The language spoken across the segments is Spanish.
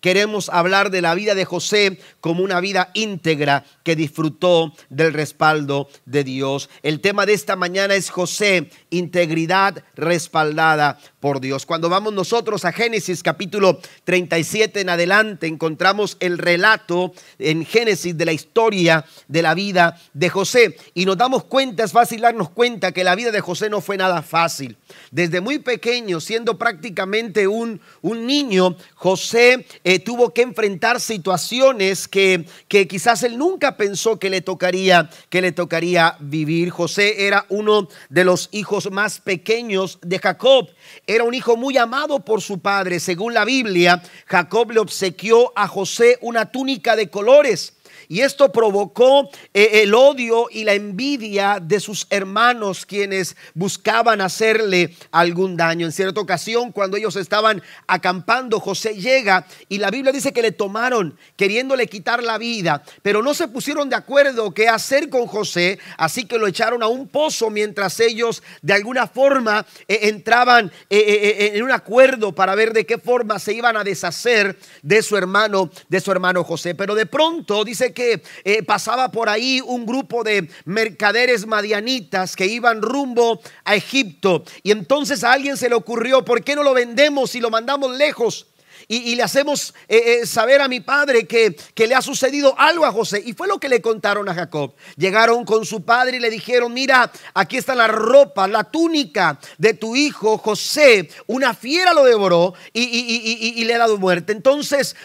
queremos hablar de la vida de José como una vida íntegra que disfrutó del respaldo de Dios. El tema de esta mañana es José, integridad respaldada por Dios. Cuando vamos nosotros a Génesis capítulo 37 en adelante, encontramos el relato en Génesis de la historia de la vida de José. Y nos damos cuenta, es fácil darnos cuenta que la vida de José no fue nada fácil. Desde muy pequeño, siendo prácticamente un, un niño, José eh, tuvo que enfrentar situaciones que, que quizás él nunca pensó que le tocaría, que le tocaría vivir. José era uno de los hijos más pequeños de Jacob era un hijo muy amado por su padre. Según la Biblia, Jacob le obsequió a José una túnica de colores. Y esto provocó eh, el odio y la envidia de sus hermanos quienes buscaban hacerle algún daño. En cierta ocasión, cuando ellos estaban acampando, José llega y la Biblia dice que le tomaron queriéndole quitar la vida, pero no se pusieron de acuerdo qué hacer con José, así que lo echaron a un pozo mientras ellos de alguna forma eh, entraban eh, en un acuerdo para ver de qué forma se iban a deshacer de su hermano, de su hermano José. Pero de pronto dice que eh, pasaba por ahí un grupo de mercaderes madianitas que iban rumbo a Egipto. Y entonces a alguien se le ocurrió, ¿por qué no lo vendemos y lo mandamos lejos? y, le hacemos eh, eh, saber a mi padre que, que le ha sucedido algo a José. Y fue lo que le contaron a Jacob. Llegaron con su padre y le dijeron, mira, aquí está la ropa, la túnica de tu hijo José. Una fiera lo devoró y, le ha dado muerte. Entonces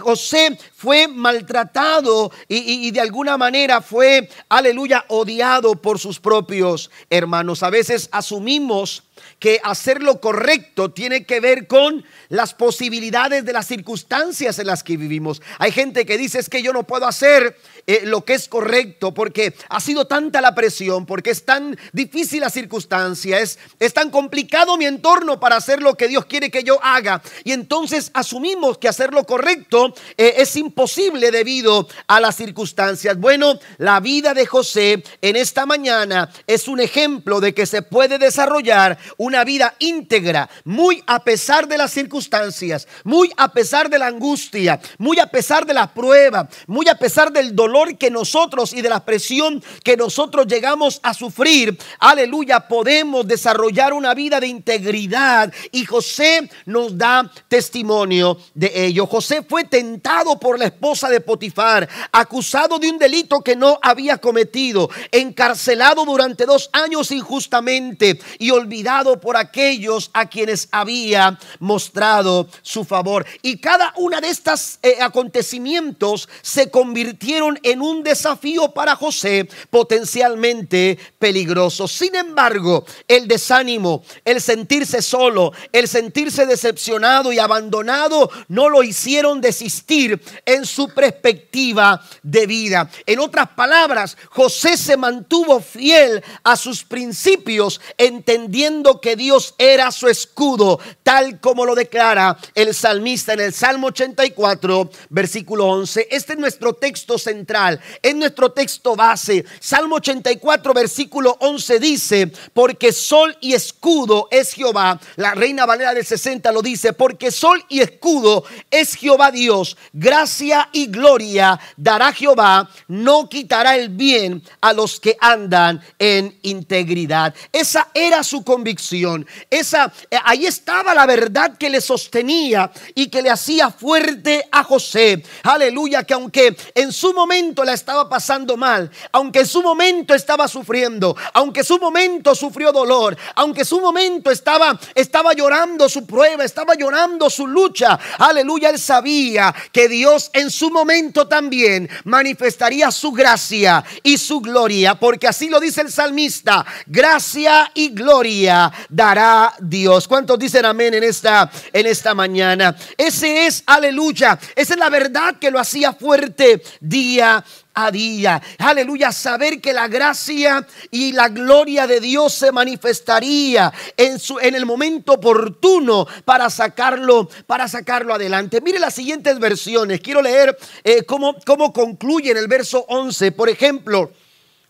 José fue maltratado y, de alguna manera fue, aleluya, odiado por sus propios hermanos. A veces asumimos que hacer lo correcto tiene que ver con las posibilidades de las circunstancias en las que vivimos. Hay gente que dice es que yo no puedo hacer eh, lo que es correcto porque ha sido tanta la presión, porque es tan difícil la circunstancia, es, es tan complicado mi entorno para hacer lo que Dios quiere que yo haga. Y entonces asumimos que hacer lo correcto eh, es imposible debido a las circunstancias. Bueno, la vida de José en esta mañana es un ejemplo de que se puede desarrollar una vida íntegra, muy a pesar de las circunstancias, muy a pesar de la angustia, muy a pesar de la prueba, muy a pesar del dolor que nosotros y de la presión que nosotros llegamos a sufrir, aleluya, podemos desarrollar una vida de integridad. Y José nos da testimonio de ello. José fue tentado por la esposa de Potifar, acusado de un delito que no había cometido, encarcelado durante dos años injustamente y olvidado por aquellos a quienes había mostrado su favor. Y cada una de estos eh, acontecimientos se convirtieron en un desafío para José potencialmente peligroso. Sin embargo, el desánimo, el sentirse solo, el sentirse decepcionado y abandonado no lo hicieron desistir en su perspectiva de vida. En otras palabras, José se mantuvo fiel a sus principios, entendiendo que Dios era su escudo, tal como lo declara el salmista en el Salmo 84, versículo 11. Este es nuestro texto central en nuestro texto base. Salmo 84, versículo 11 dice, porque sol y escudo es Jehová. La Reina Valera del 60 lo dice, porque sol y escudo es Jehová Dios. Gracia y gloria dará Jehová, no quitará el bien a los que andan en integridad. Esa era su convicción. Esa eh, ahí estaba la verdad que le sostenía y que le hacía fuerte a José. Aleluya, que aunque en su momento la estaba pasando mal, aunque en su momento estaba sufriendo, aunque en su momento sufrió dolor, aunque en su momento estaba, estaba llorando su prueba, estaba llorando su lucha, aleluya, él sabía que Dios en su momento también manifestaría su gracia y su gloria, porque así lo dice el salmista, gracia y gloria dará Dios. ¿Cuántos dicen amén en esta, en esta mañana? Ese es, aleluya, esa es la verdad que lo hacía fuerte día a día. Aleluya, saber que la gracia y la gloria de Dios se manifestaría en, su, en el momento oportuno para sacarlo, para sacarlo adelante. Mire las siguientes versiones. Quiero leer eh, cómo, cómo concluye en el verso 11. Por ejemplo,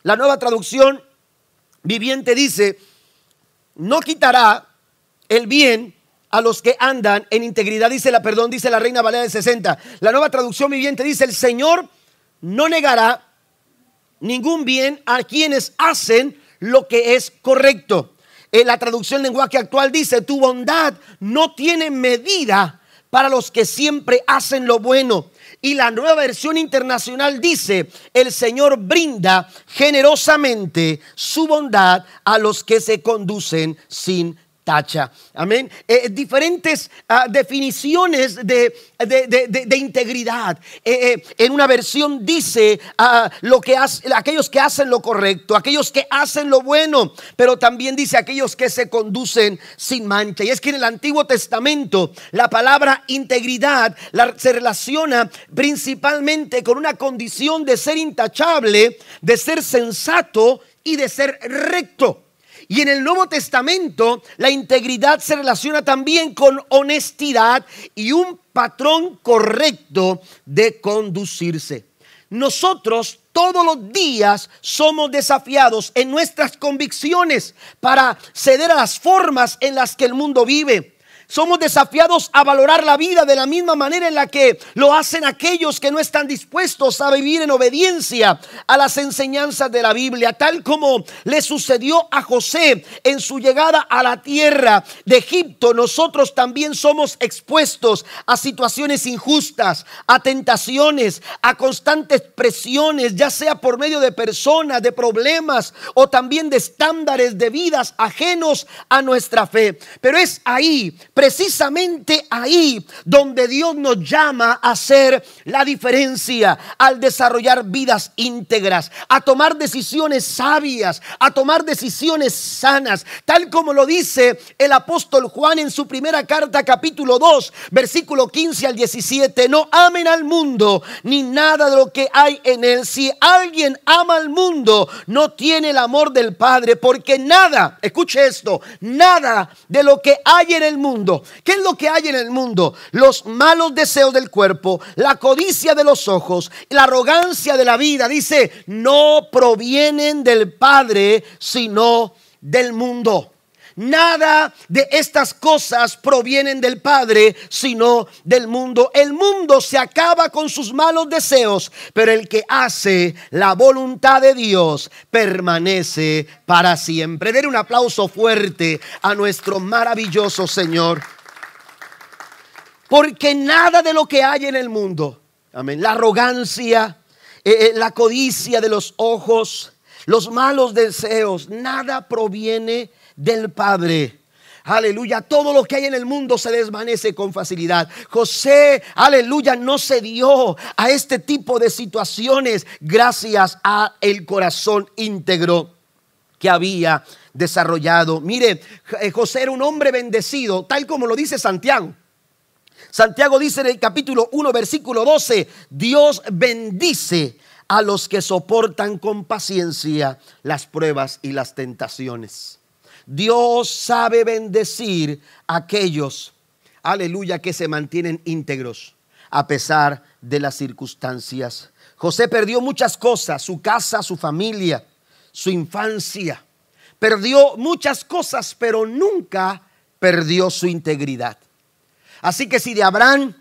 la nueva traducción viviente dice, no quitará el bien a los que andan en integridad, dice la, perdón, dice la Reina Valera de 60. La nueva traducción viviente dice, el Señor no negará ningún bien a quienes hacen lo que es correcto. En la traducción lenguaje actual dice, tu bondad no tiene medida para los que siempre hacen lo bueno. Y la nueva versión internacional dice, el Señor brinda generosamente su bondad a los que se conducen sin tacha. Amén. Eh, diferentes ah, definiciones de, de, integridad. Eh, eh, en una versión dice ah, lo que aquellos que hacen lo correcto, aquellos que hacen lo bueno, pero también dice aquellos que se conducen sin mancha. Y es que en el Antiguo Testamento la palabra integridad se relaciona principalmente con una condición de ser intachable, de ser sensato y de ser recto. Y en el Nuevo Testamento la integridad se relaciona también con honestidad y un patrón correcto de conducirse. Nosotros todos los días somos desafiados en nuestras convicciones para ceder a las formas en las que el mundo vive somos desafiados a valorar la vida de la misma manera en la que lo hacen aquellos que no están dispuestos a vivir en obediencia a las enseñanzas de la Biblia, tal como le sucedió a José en su llegada a la tierra de Egipto. Nosotros también somos expuestos a situaciones injustas, a tentaciones, a constantes presiones, ya sea por medio de personas, de problemas o también de estándares de vidas ajenos a nuestra fe. Pero es ahí precisamente ahí donde Dios nos llama a hacer la diferencia, al desarrollar vidas íntegras, a tomar decisiones sabias, a tomar decisiones sanas, tal como lo dice el apóstol Juan en su primera carta capítulo 2, versículo 15 al 17. No amen al mundo ni nada de lo que hay en él. Si alguien ama al mundo, no tiene el amor del Padre, porque nada, escuche esto, nada de lo que hay en el mundo, ¿Qué es lo que hay en el mundo? Los malos deseos del cuerpo, la codicia de los ojos, la arrogancia de la vida. Dice, no provienen del Padre, sino del mundo. Nada de estas cosas provienen del Padre, sino del mundo. El mundo se acaba con sus malos deseos, pero el que hace la voluntad de Dios permanece para siempre. Den un aplauso fuerte a nuestro maravilloso Señor. Porque nada de lo que hay en el mundo, amén, la arrogancia, eh, eh, la codicia de los ojos, los malos deseos, nada proviene del Padre. Aleluya, todo lo que hay en el mundo se desvanece con facilidad. José, aleluya, no se dio a este tipo de situaciones gracias a el corazón íntegro que había desarrollado. Mire, eh, José era un hombre bendecido, tal como lo dice Santiago. Santiago dice en el capítulo 1, versículo 12, Dios bendice a los que soportan con paciencia las pruebas y las tentaciones. Dios sabe bendecir a aquellos, aleluya, que se mantienen íntegros a pesar de las circunstancias. José perdió muchas cosas, su casa, su familia, su infancia. Perdió muchas cosas, pero nunca perdió su integridad. Así que si de Abraham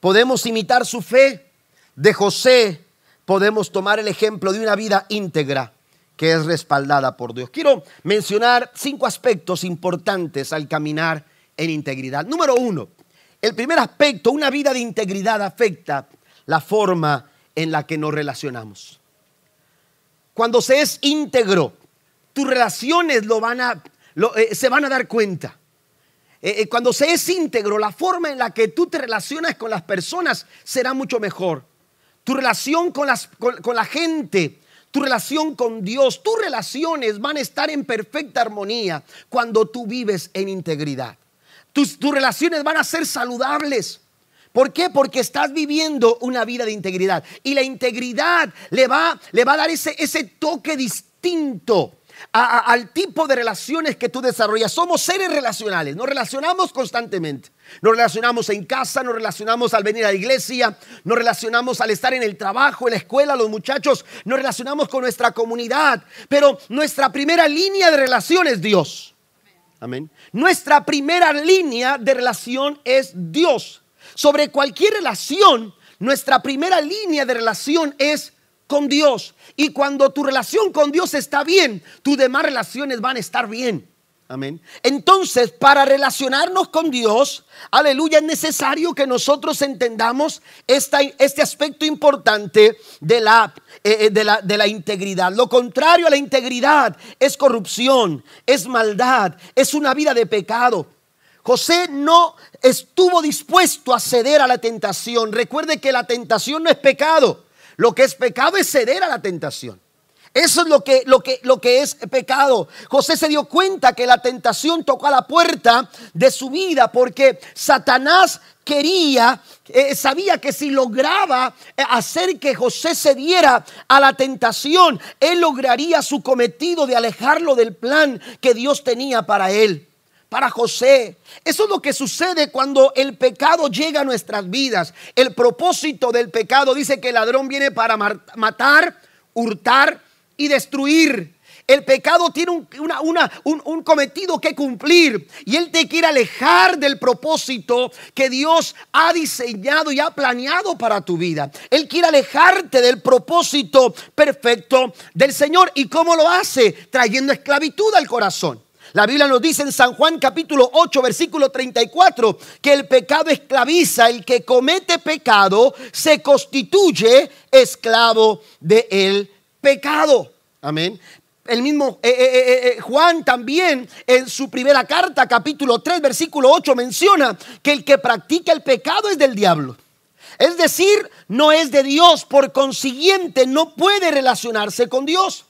podemos imitar su fe, de José podemos tomar el ejemplo de una vida íntegra que es respaldada por Dios. Quiero mencionar cinco aspectos importantes al caminar en integridad. Número uno, el primer aspecto, una vida de integridad afecta la forma en la que nos relacionamos. Cuando se es íntegro, tus relaciones lo van a, eh, se van a dar cuenta. Eh, eh, cuando se es íntegro, la forma en la que tú te relacionas con las personas será mucho mejor. Tu relación con, las, con la gente tu relación con Dios, tus relaciones van a estar en perfecta armonía cuando tú vives en integridad. Tus, relaciones van a ser saludables. ¿Por qué? Porque estás viviendo una vida de integridad. Y la integridad le va, le va a dar ese, ese toque distinto al tipo de relaciones que tú desarrollas. Somos seres relacionales, nos relacionamos constantemente. Nos relacionamos en casa, nos relacionamos al venir a la iglesia, nos relacionamos al estar en el trabajo, en la escuela, los muchachos, nos relacionamos con nuestra comunidad. Pero nuestra primera línea de relación es Dios. Amén. Nuestra primera línea de relación es Dios. Sobre cualquier relación, nuestra primera línea de relación es con Dios. Y cuando tu relación con Dios está bien, tus demás relaciones van a estar bien. Amén. Entonces, para relacionarnos con Dios, aleluya, es necesario que nosotros entendamos este aspecto importante de la, eh, eh, de, la, de la integridad. Lo contrario a la integridad es corrupción, es maldad, es una vida de pecado. José no estuvo dispuesto a ceder a la tentación. Recuerde que la tentación no es pecado. Lo que es pecado es ceder a la tentación. Eso es lo que, lo, que, lo que es pecado. José se dio cuenta que la tentación tocó a la puerta de su vida porque Satanás quería, eh, sabía que si lograba eh, hacer que José cediera a la tentación, él lograría su cometido de alejarlo del plan que Dios tenía para él para José. Eso es lo que sucede cuando el pecado llega a nuestras vidas. El propósito del pecado dice que el ladrón viene para matar, hurtar y destruir. El pecado tiene un, un, cometido que cumplir y Él te quiere alejar del propósito que Dios ha diseñado y ha planeado para tu vida. Él quiere alejarte del propósito perfecto del Señor. ¿Y cómo lo hace? Trayendo esclavitud al corazón. La Biblia nos dice en San Juan capítulo 8 versículo 34 que el pecado esclaviza, el que comete pecado se constituye esclavo del pecado. Amén. El mismo eh, eh, eh, Juan también en su primera carta, capítulo 3, versículo 8, menciona que el que practica el pecado es del diablo. Es decir, no es de Dios, por consiguiente no puede relacionarse con Dios.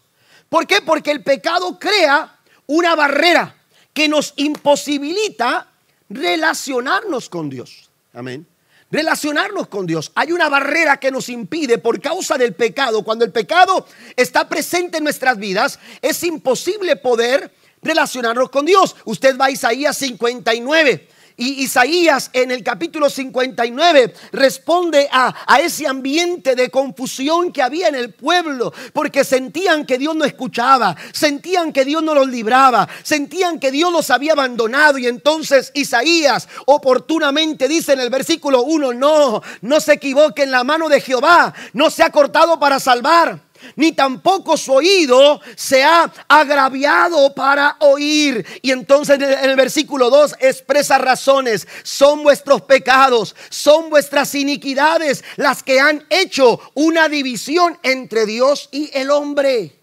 ¿Por qué? Porque el pecado crea una barrera que nos imposibilita relacionarnos con Dios. Amén. Relacionarnos con Dios. Hay una barrera que nos impide por causa del pecado. Cuando el pecado está presente en nuestras vidas, es imposible poder relacionarnos con Dios. Usted va a Isaías 59 y Isaías en el capítulo 59 responde a, ese ambiente de confusión que había en el pueblo, porque sentían que Dios no escuchaba, sentían que Dios no los libraba, sentían que Dios los había abandonado. Y entonces Isaías oportunamente dice en el versículo 1, no, no se equivoquen, la mano de Jehová no se ha cortado para salvar ni tampoco su oído se ha agraviado para oír. Y entonces en el versículo 2 expresa razones. Son vuestros pecados, son vuestras iniquidades las que han hecho una división entre Dios y el hombre.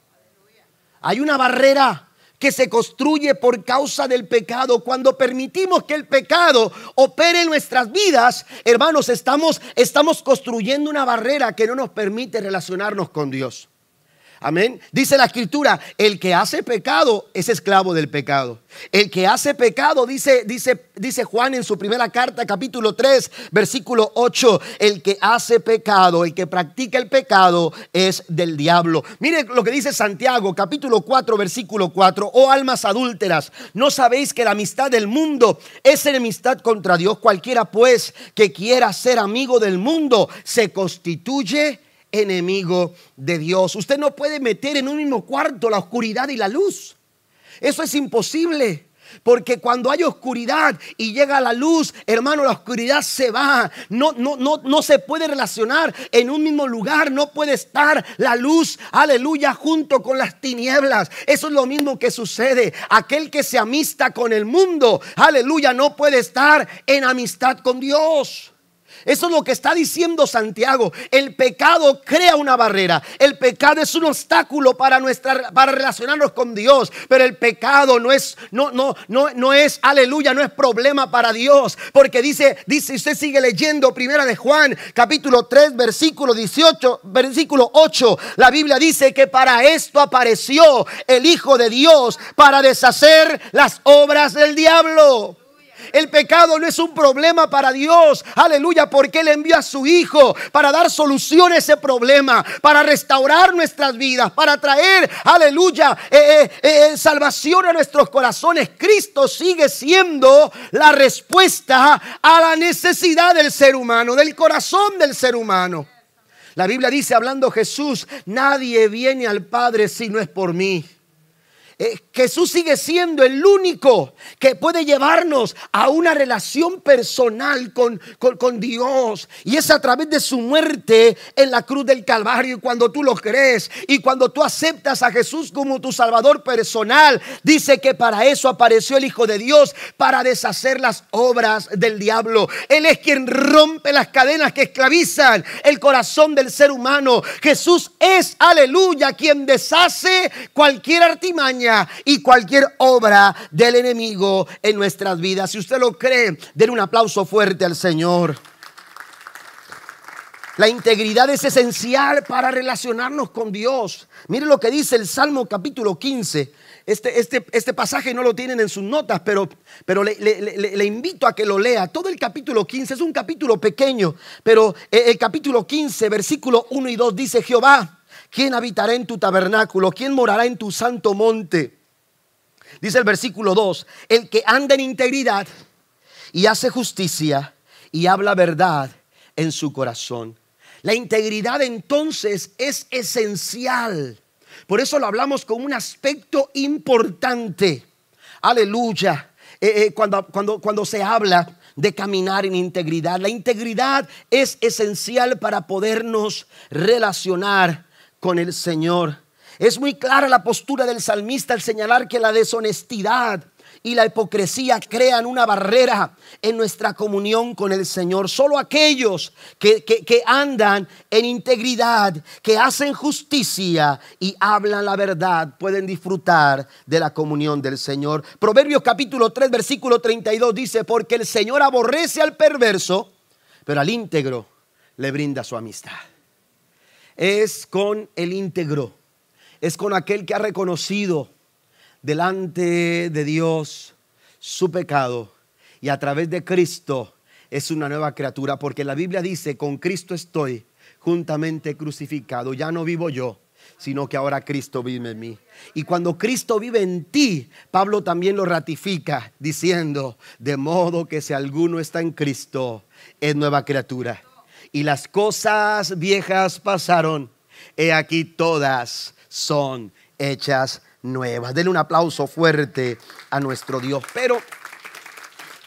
Hay una barrera que se construye por causa del pecado. Cuando permitimos que el pecado opere en nuestras vidas, hermanos, estamos, estamos construyendo una barrera que no nos permite relacionarnos con Dios. Amén. Dice la escritura, el que hace pecado es esclavo del pecado. El que hace pecado, dice, dice, dice Juan en su primera carta, capítulo 3, versículo 8, el que hace pecado, el que practica el pecado es del diablo. Mire lo que dice Santiago, capítulo 4, versículo 4, oh almas adúlteras, ¿no sabéis que la amistad del mundo es enemistad contra Dios? Cualquiera pues que quiera ser amigo del mundo se constituye enemigo de Dios. Usted no puede meter en un mismo cuarto la oscuridad y la luz. Eso es imposible. Porque cuando hay oscuridad y llega la luz, hermano, la oscuridad se va. No, no, no, no se puede relacionar en un mismo lugar. No puede estar la luz, aleluya, junto con las tinieblas. Eso es lo mismo que sucede. Aquel que se amista con el mundo, aleluya, no puede estar en amistad con Dios. Eso es lo que está diciendo Santiago. El pecado crea una barrera. El pecado es un obstáculo para nuestra para relacionarnos con Dios, pero el pecado no es no no no no es aleluya, no es problema para Dios, porque dice dice usted sigue leyendo Primera de Juan, capítulo 3, versículo 18, versículo 8. La Biblia dice que para esto apareció el Hijo de Dios para deshacer las obras del diablo. El pecado no es un problema para Dios. Aleluya, porque Él envió a su Hijo para dar solución a ese problema, para restaurar nuestras vidas, para traer, aleluya, eh, eh, eh, salvación a nuestros corazones. Cristo sigue siendo la respuesta a la necesidad del ser humano, del corazón del ser humano. La Biblia dice, hablando Jesús, nadie viene al Padre si no es por mí. Eh, Jesús sigue siendo el único que puede llevarnos a una relación personal con, con, Dios. Y es a través de su muerte en la cruz del Calvario. Y cuando tú lo crees y cuando tú aceptas a Jesús como tu Salvador personal, dice que para eso apareció el Hijo de Dios, para deshacer las obras del diablo. Él es quien rompe las cadenas que esclavizan el corazón del ser humano. Jesús es, aleluya, quien deshace cualquier artimaña y cualquier obra del enemigo en nuestras vidas. Si usted lo cree, den un aplauso fuerte al Señor. La integridad es esencial para relacionarnos con Dios. Mire lo que dice el Salmo capítulo 15. Este, este, este pasaje no lo tienen en sus notas, pero, pero le, invito a que lo lea. Todo el capítulo 15 es un capítulo pequeño, pero el capítulo 15, versículo 1 y 2 dice, Jehová, ¿Quién habitará en tu tabernáculo? ¿Quién morará en tu santo monte? Dice el versículo 2, el que anda en integridad y hace justicia y habla verdad en su corazón. La integridad entonces es esencial. Por eso lo hablamos con un aspecto importante. Aleluya. Eh, eh, cuando, cuando, cuando se habla de caminar en integridad. La integridad es esencial para podernos relacionar con el Señor. Es muy clara la postura del salmista al señalar que la deshonestidad y la hipocresía crean una barrera en nuestra comunión con el Señor. Solo aquellos que, que, andan en integridad, que hacen justicia y hablan la verdad, pueden disfrutar de la comunión del Señor. Proverbios capítulo 3, versículo 32 dice, porque el Señor aborrece al perverso, pero al íntegro le brinda su amistad es con el íntegro, es con aquel que ha reconocido delante de Dios su pecado y a través de Cristo es una nueva criatura, porque la Biblia dice, con Cristo estoy juntamente crucificado, ya no vivo yo, sino que ahora Cristo vive en mí. Y cuando Cristo vive en ti, Pablo también lo ratifica diciendo, de modo que si alguno está en Cristo, es nueva criatura y las cosas viejas pasaron, he aquí todas son hechas nuevas. Denle un aplauso fuerte a nuestro Dios. Pero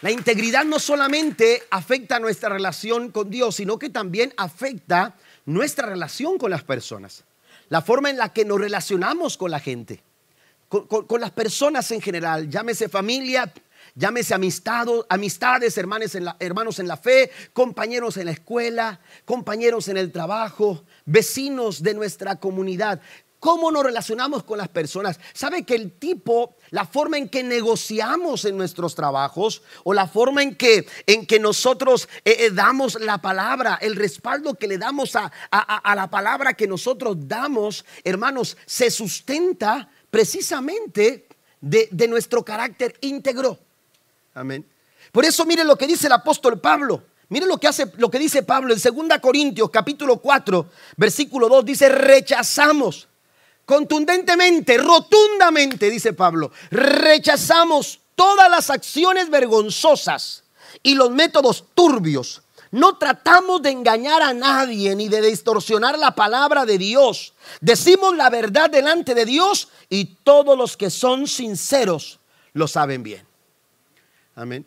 la integridad no solamente afecta nuestra relación con Dios, sino que también afecta nuestra relación con las personas. La forma en la que nos relacionamos con la gente, con, las personas en general, llámese familia, Llámese amistado, amistades, hermanos en, la, hermanos en la fe, compañeros en la escuela, compañeros en el trabajo, vecinos de nuestra comunidad. ¿Cómo nos relacionamos con las personas? ¿Sabe que el tipo, la forma en que negociamos en nuestros trabajos o la forma en que, en que nosotros eh, eh, damos la palabra, el respaldo que le damos a, a la palabra que nosotros damos, hermanos, se sustenta precisamente de, de nuestro carácter íntegro? Amén. Por eso miren lo que dice el apóstol Pablo. Miren lo que hace lo que dice Pablo en 2 Corintios capítulo 4, versículo 2 dice, "Rechazamos contundentemente, rotundamente", dice Pablo, "rechazamos todas las acciones vergonzosas y los métodos turbios. No tratamos de engañar a nadie ni de distorsionar la palabra de Dios. Decimos la verdad delante de Dios y todos los que son sinceros lo saben bien. Amén.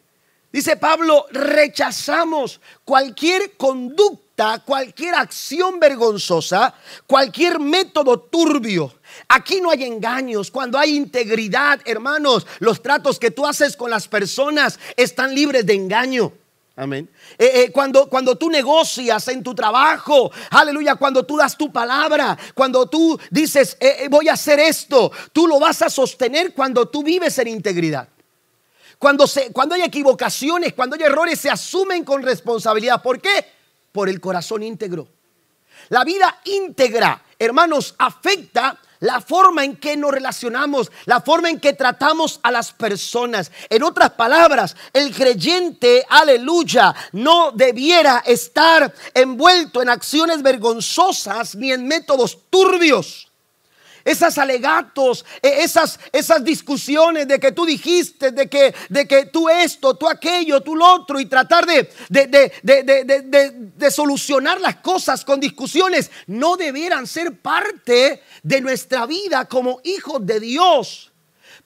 Dice Pablo, rechazamos cualquier conducta, cualquier acción vergonzosa, cualquier método turbio. Aquí no hay engaños, cuando hay integridad, hermanos, los tratos que tú haces con las personas están libres de engaño. Amén. Eh, eh, cuando, cuando tú negocias en tu trabajo, aleluya, cuando tú das tu palabra, cuando tú dices, eh, voy a hacer esto, tú lo vas a sostener cuando tú vives en integridad. Cuando, se, cuando hay equivocaciones, cuando hay errores, se asumen con responsabilidad. ¿Por qué? Por el corazón íntegro. La vida íntegra, hermanos, afecta la forma en que nos relacionamos, la forma en que tratamos a las personas. En otras palabras, el creyente, aleluya, no debiera estar envuelto en acciones vergonzosas ni en métodos turbios esas alegatos, e, esas, esas discusiones de que tú dijiste, de que, de que tú esto, tú aquello, tú lo otro, y tratar de, de, solucionar las cosas con discusiones, no debieran ser parte de nuestra vida como hijos de Dios.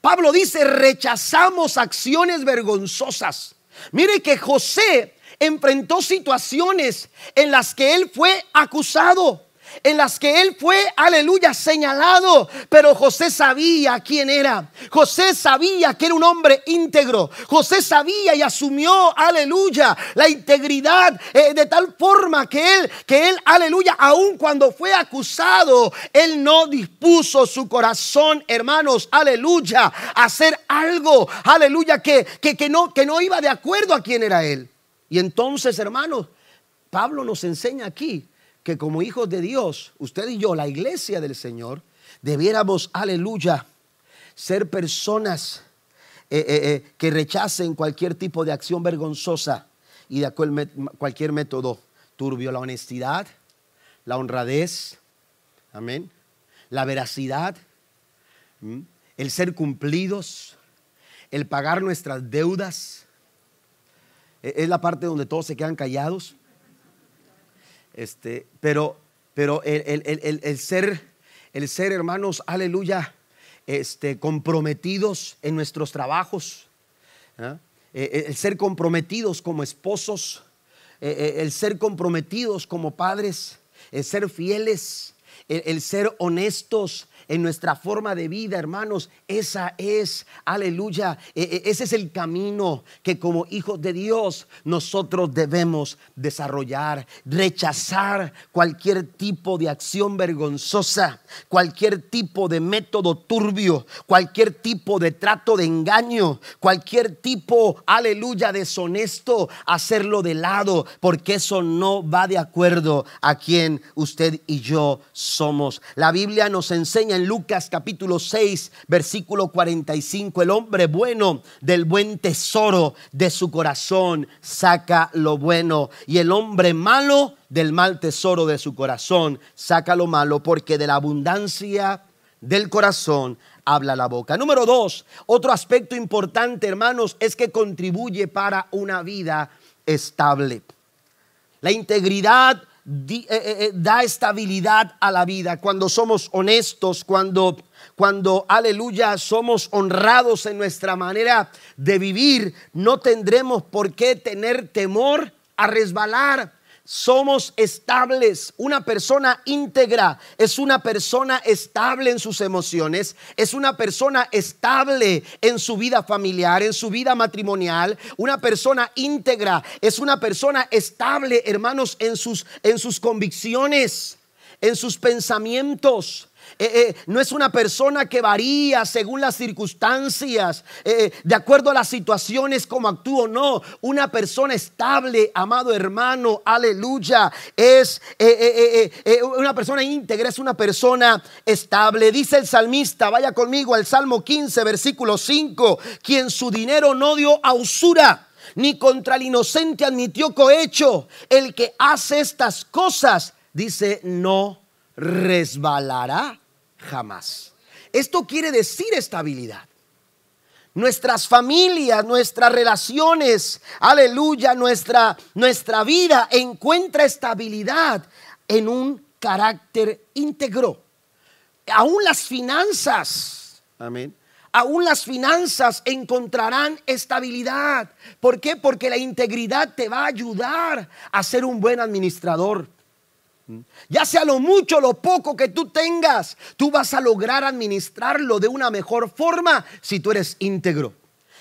Pablo dice, rechazamos acciones vergonzosas. Mire que José enfrentó situaciones en las que él fue acusado en las que él fue, aleluya, señalado. Pero José sabía quién era. José sabía que era un hombre íntegro. José sabía y asumió, aleluya, la integridad eh, de tal forma que él, que él, aleluya, aun cuando fue acusado, él no dispuso su corazón, hermanos, aleluya, a hacer algo, aleluya, que, que, que, no, que no iba de acuerdo a quién era él. Y entonces, hermanos, Pablo nos enseña aquí que como hijos de Dios, usted y yo, la iglesia del Señor, debiéramos, aleluya, ser personas eh, eh, eh, que rechacen cualquier tipo de acción vergonzosa y de cualquier método turbio. La honestidad, la honradez, amén, la veracidad, el ser cumplidos, el pagar nuestras deudas. E, es la parte donde todos se quedan callados. Este, pero pero el, ser, el ser, hermanos, aleluya, este, comprometidos en nuestros trabajos, ¿ah? e, e, el ser comprometidos como esposos, e, el ser comprometidos como padres, el ser fieles, el ser honestos, en nuestra forma de vida, hermanos. Esa es, aleluya, e, e, ese es el camino que como hijos de Dios nosotros debemos desarrollar. Rechazar cualquier tipo de acción vergonzosa, cualquier tipo de método turbio, cualquier tipo de trato de engaño, cualquier tipo, aleluya, deshonesto, hacerlo de lado, porque eso no va de acuerdo a quien usted y yo somos. La Biblia nos enseña Lucas capítulo 6, versículo 45, el hombre bueno del buen tesoro de su corazón saca lo bueno y el hombre malo del mal tesoro de su corazón saca lo malo porque de la abundancia del corazón habla la boca. Número dos, otro aspecto importante, hermanos, es que contribuye para una vida estable. La integridad da estabilidad a la vida, cuando somos honestos, cuando, cuando, aleluya, somos honrados en nuestra manera de vivir, no tendremos por qué tener temor a resbalar somos estables. Una persona íntegra es una persona estable en sus emociones, es una persona estable en su vida familiar, en su vida matrimonial. Una persona íntegra es una persona estable, hermanos, en sus, en sus convicciones, en sus pensamientos. Eh, eh, no es una persona que varía según las circunstancias, eh, de acuerdo a las situaciones como actúa no. Una persona estable, amado hermano, aleluya, es una persona íntegra, es una persona estable. Dice el salmista, vaya conmigo al Salmo 15, versículo 5, quien su dinero no dio a usura ni contra el inocente admitió cohecho. El que hace estas cosas, dice, no resbalará jamás. Esto quiere decir estabilidad. Nuestras familias, nuestras relaciones, aleluya, nuestra, nuestra vida encuentra estabilidad en un carácter íntegro. Aún las finanzas, amén. Aún las finanzas encontrarán estabilidad. ¿Por qué? Porque la integridad te va a ayudar a ser un buen administrador. Ya sea lo mucho lo poco que tú tengas, tú vas a lograr administrarlo de una mejor forma si tú eres íntegro.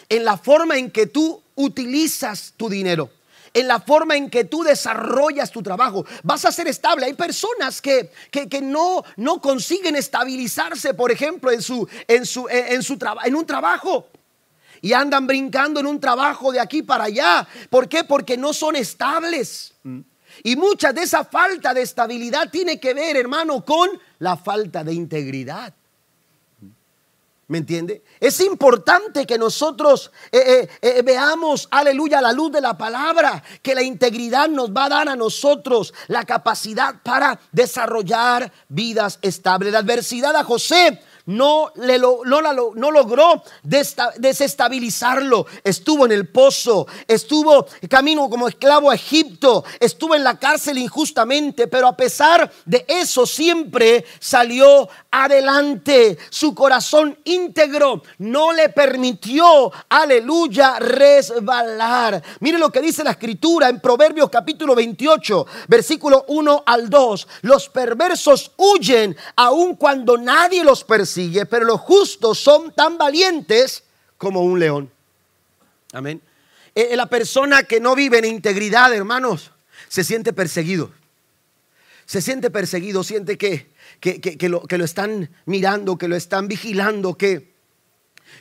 En la forma en que tú utilizas tu dinero en la forma en que tú desarrollas tu trabajo. Vas a ser estable. Hay personas que, que, no, no consiguen estabilizarse, por ejemplo, en, su, en, su, en, su en un trabajo. Y andan brincando en un trabajo de aquí para allá. ¿Por qué? Porque no son estables. Y mucha de esa falta de estabilidad tiene que ver, hermano, con la falta de integridad. ¿Me entiende? Es importante que nosotros eh, eh, eh, veamos, aleluya, la luz de la palabra, que la integridad nos va a dar a nosotros la capacidad para desarrollar vidas estables. La adversidad a José no, le no, no logró desestabilizarlo. Estuvo en el pozo, estuvo camino como esclavo a Egipto, estuvo en la cárcel injustamente, pero a pesar de eso siempre salió adelante. Su corazón íntegro no le permitió, aleluya, resbalar. Mire lo que dice la escritura en Proverbios capítulo 28, versículo 1 al 2. Los perversos huyen aun cuando nadie los persigue, pero los justos son tan valientes como un león. Amén. Eh, la persona que no vive en integridad, hermanos, se siente perseguido. Se siente perseguido, siente que, que, lo, que lo están mirando, que lo están vigilando, que,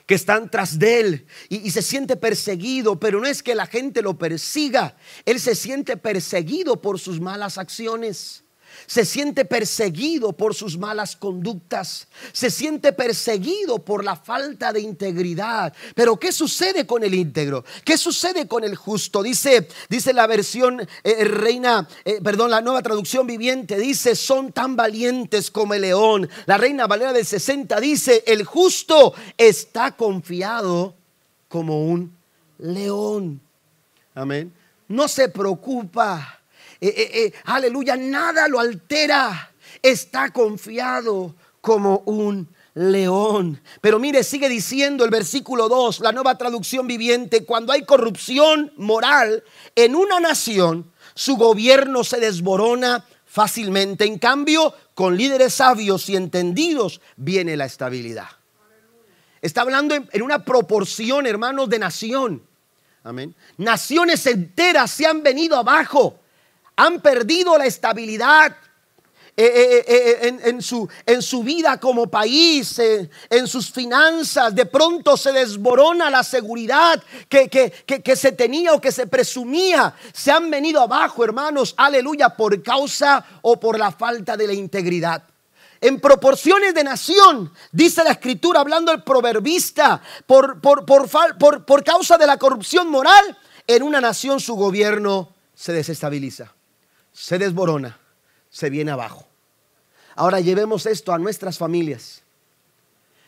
que están tras de él y, se siente perseguido, pero no es que la gente lo persiga, él se siente perseguido por sus malas acciones se siente perseguido por sus malas conductas, se siente perseguido por la falta de integridad. Pero ¿qué sucede con el íntegro? ¿Qué sucede con el justo? Dice, dice la versión eh, eh, reina, eh, perdón, la nueva traducción viviente dice, son tan valientes como el león. La reina Valera del 60 dice, el justo está confiado como un león. Amén. No se preocupa eh, eh, eh, aleluya, nada lo altera. Está confiado como un león. Pero mire, sigue diciendo el versículo 2, la nueva traducción viviente, cuando hay corrupción moral en una nación, su gobierno se desborona fácilmente. En cambio, con líderes sabios y entendidos viene la estabilidad. Está hablando en, una proporción, hermanos, de nación. Amén. Naciones enteras se han venido abajo han perdido la estabilidad eh, eh, eh, en, su, vida como país, en sus finanzas. De pronto se desborona la seguridad que, se tenía o que se presumía. Se han venido abajo, hermanos, aleluya, por causa o por la falta de la integridad. En proporciones de nación, dice la escritura, hablando el proverbista, por, por causa de la corrupción moral, en una nación su gobierno se desestabiliza se desborona, se viene abajo. Ahora llevemos esto a nuestras familias.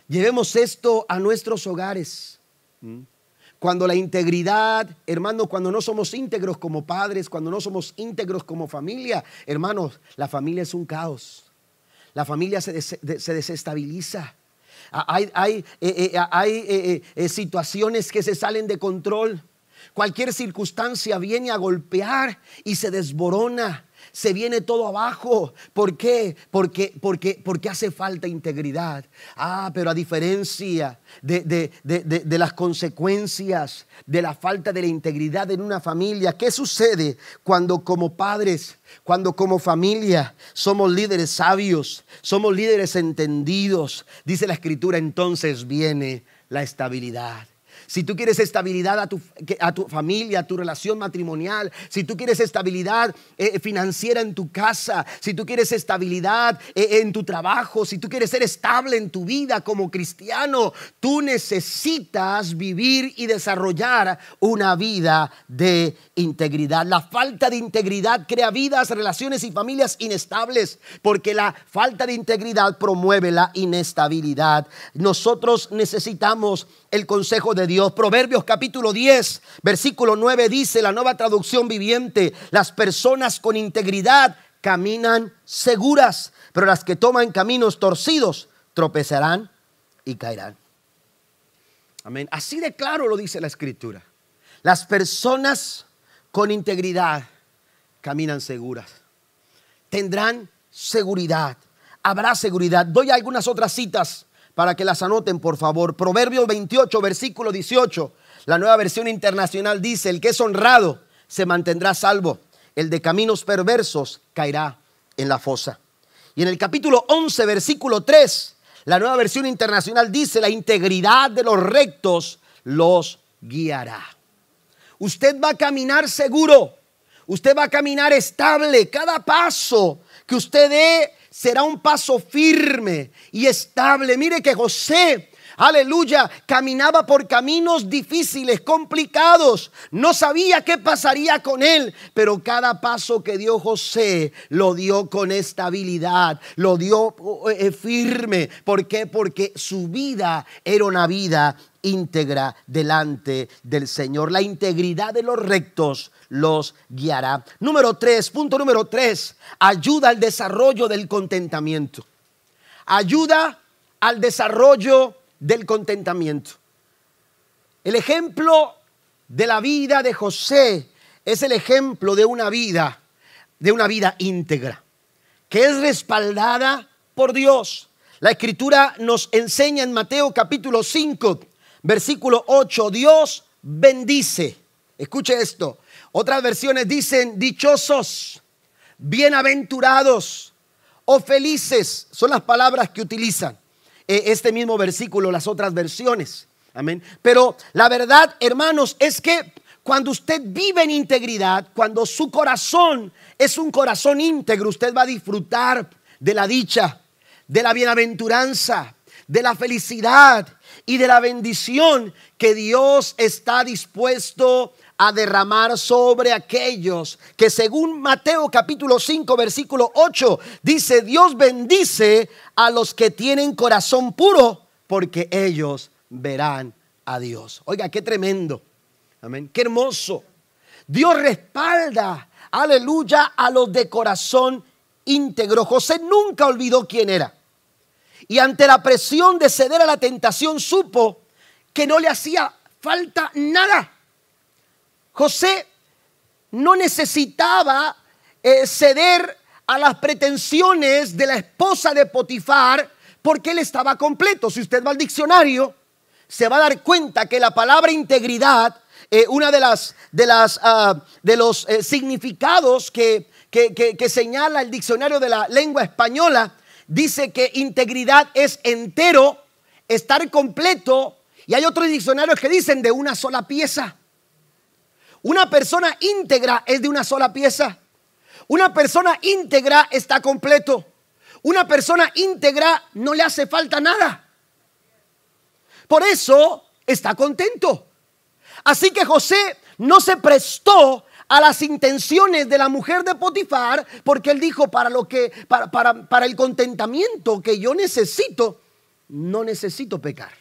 Llevemos esto a nuestros hogares. ¿Mm? Cuando la integridad, hermanos, cuando no somos íntegros como padres, cuando no somos íntegros como familia, hermanos, la familia es un caos. La familia se, desestabiliza. Hay, situaciones que se salen de control. Cualquier circunstancia viene a golpear y se desborona. Se viene todo abajo. ¿Por qué? Porque, porque, porque hace falta integridad. Ah, pero a diferencia de, de, las consecuencias de la falta de la integridad en una familia, ¿qué sucede cuando como padres, cuando como familia somos líderes sabios, somos líderes entendidos? Dice la escritura, entonces viene la estabilidad. Si tú quieres estabilidad a tu, a tu familia, a tu relación matrimonial, si tú quieres estabilidad eh, financiera en tu casa, si tú quieres estabilidad eh, en tu trabajo, si tú quieres ser estable en tu vida como cristiano, tú necesitas vivir y desarrollar una vida de integridad. La falta de integridad crea vidas, relaciones y familias inestables, porque la falta de integridad promueve la inestabilidad. Nosotros necesitamos el consejo de Dios. Proverbios capítulo 10, versículo 9 dice la nueva traducción viviente, las personas con integridad caminan seguras, pero las que toman caminos torcidos tropezarán y caerán. Amén. Así de claro lo dice la escritura. Las personas con integridad caminan seguras. Tendrán seguridad. Habrá seguridad. Doy algunas otras citas para que las anoten, por favor. Proverbios 28, versículo 18. La nueva versión internacional dice, el que es honrado se mantendrá salvo. El de caminos perversos caerá en la fosa. Y en el capítulo 11, versículo 3, la nueva versión internacional dice, la integridad de los rectos los guiará. Usted va a caminar seguro, usted va a caminar estable. Cada paso que usted dé será un paso firme y estable. Mire que José aleluya, caminaba por caminos difíciles, complicados. No sabía qué pasaría con él, pero cada paso que dio José lo dio con estabilidad, lo dio eh, firme. ¿Por qué? Porque su vida era una vida íntegra delante del Señor. La integridad de los rectos los guiará. Número tres, punto número tres, ayuda al desarrollo del contentamiento. Ayuda al desarrollo del contentamiento. El ejemplo de la vida de José es el ejemplo de una vida, de una vida íntegra, que es respaldada por Dios. La escritura nos enseña en Mateo capítulo 5, versículo 8, Dios bendice. Escuche esto. Otras versiones dicen dichosos, bienaventurados o felices. Son las palabras que utilizan eh, este mismo versículo, las otras versiones. Amén. Pero la verdad, hermanos, es que cuando usted vive en integridad, cuando su corazón es un corazón íntegro, usted va a disfrutar de la dicha, de la bienaventuranza, de la felicidad y de la bendición que Dios está dispuesto a derramar sobre aquellos que según Mateo capítulo 5 versículo 8 dice, Dios bendice a los que tienen corazón puro porque ellos verán a Dios. Oiga, qué tremendo. Amén. Qué hermoso. Dios respalda, aleluya, a los de corazón íntegro. José nunca olvidó quién era. Y ante la presión de ceder a la tentación supo que no le hacía falta nada. José no necesitaba eh, ceder a las pretensiones de la esposa de Potifar porque él estaba completo. Si usted va al diccionario, se va a dar cuenta que la palabra integridad, eh, una de las de las ah, de los eh, significados que, que señala el diccionario de la lengua española, dice que integridad es entero, estar completo, y hay otros diccionarios que dicen de una sola pieza. Una persona íntegra es de una sola pieza. Una persona íntegra está completo. Una persona íntegra no le hace falta nada. Por eso está contento. Así que José no se prestó a las intenciones de la mujer de Potifar, porque él dijo, para lo que, para, para, para el contentamiento que yo necesito, no necesito pecar.